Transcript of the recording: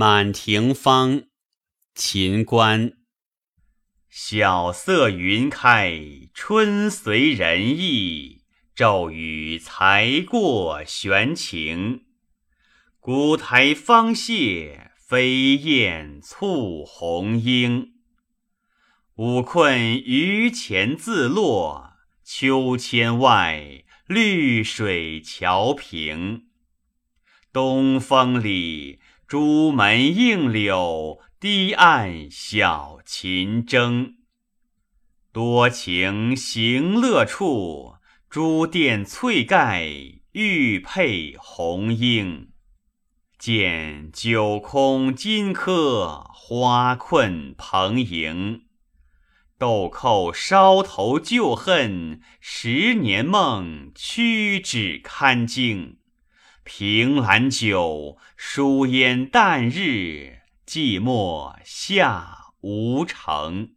满庭芳，秦观。晓色云开，春随人意。骤雨才过悬晴。古台芳榭，飞燕簇红缨。吾困于前自落，秋千外，绿水桥平。东风里，朱门映柳，堤岸小琴筝。多情行乐处，朱殿翠盖，玉佩红缨。见酒空金科，花困蓬盈。豆蔻梢头旧恨，十年梦，屈指堪惊。凭栏酒，疏烟淡日，寂寞下无城。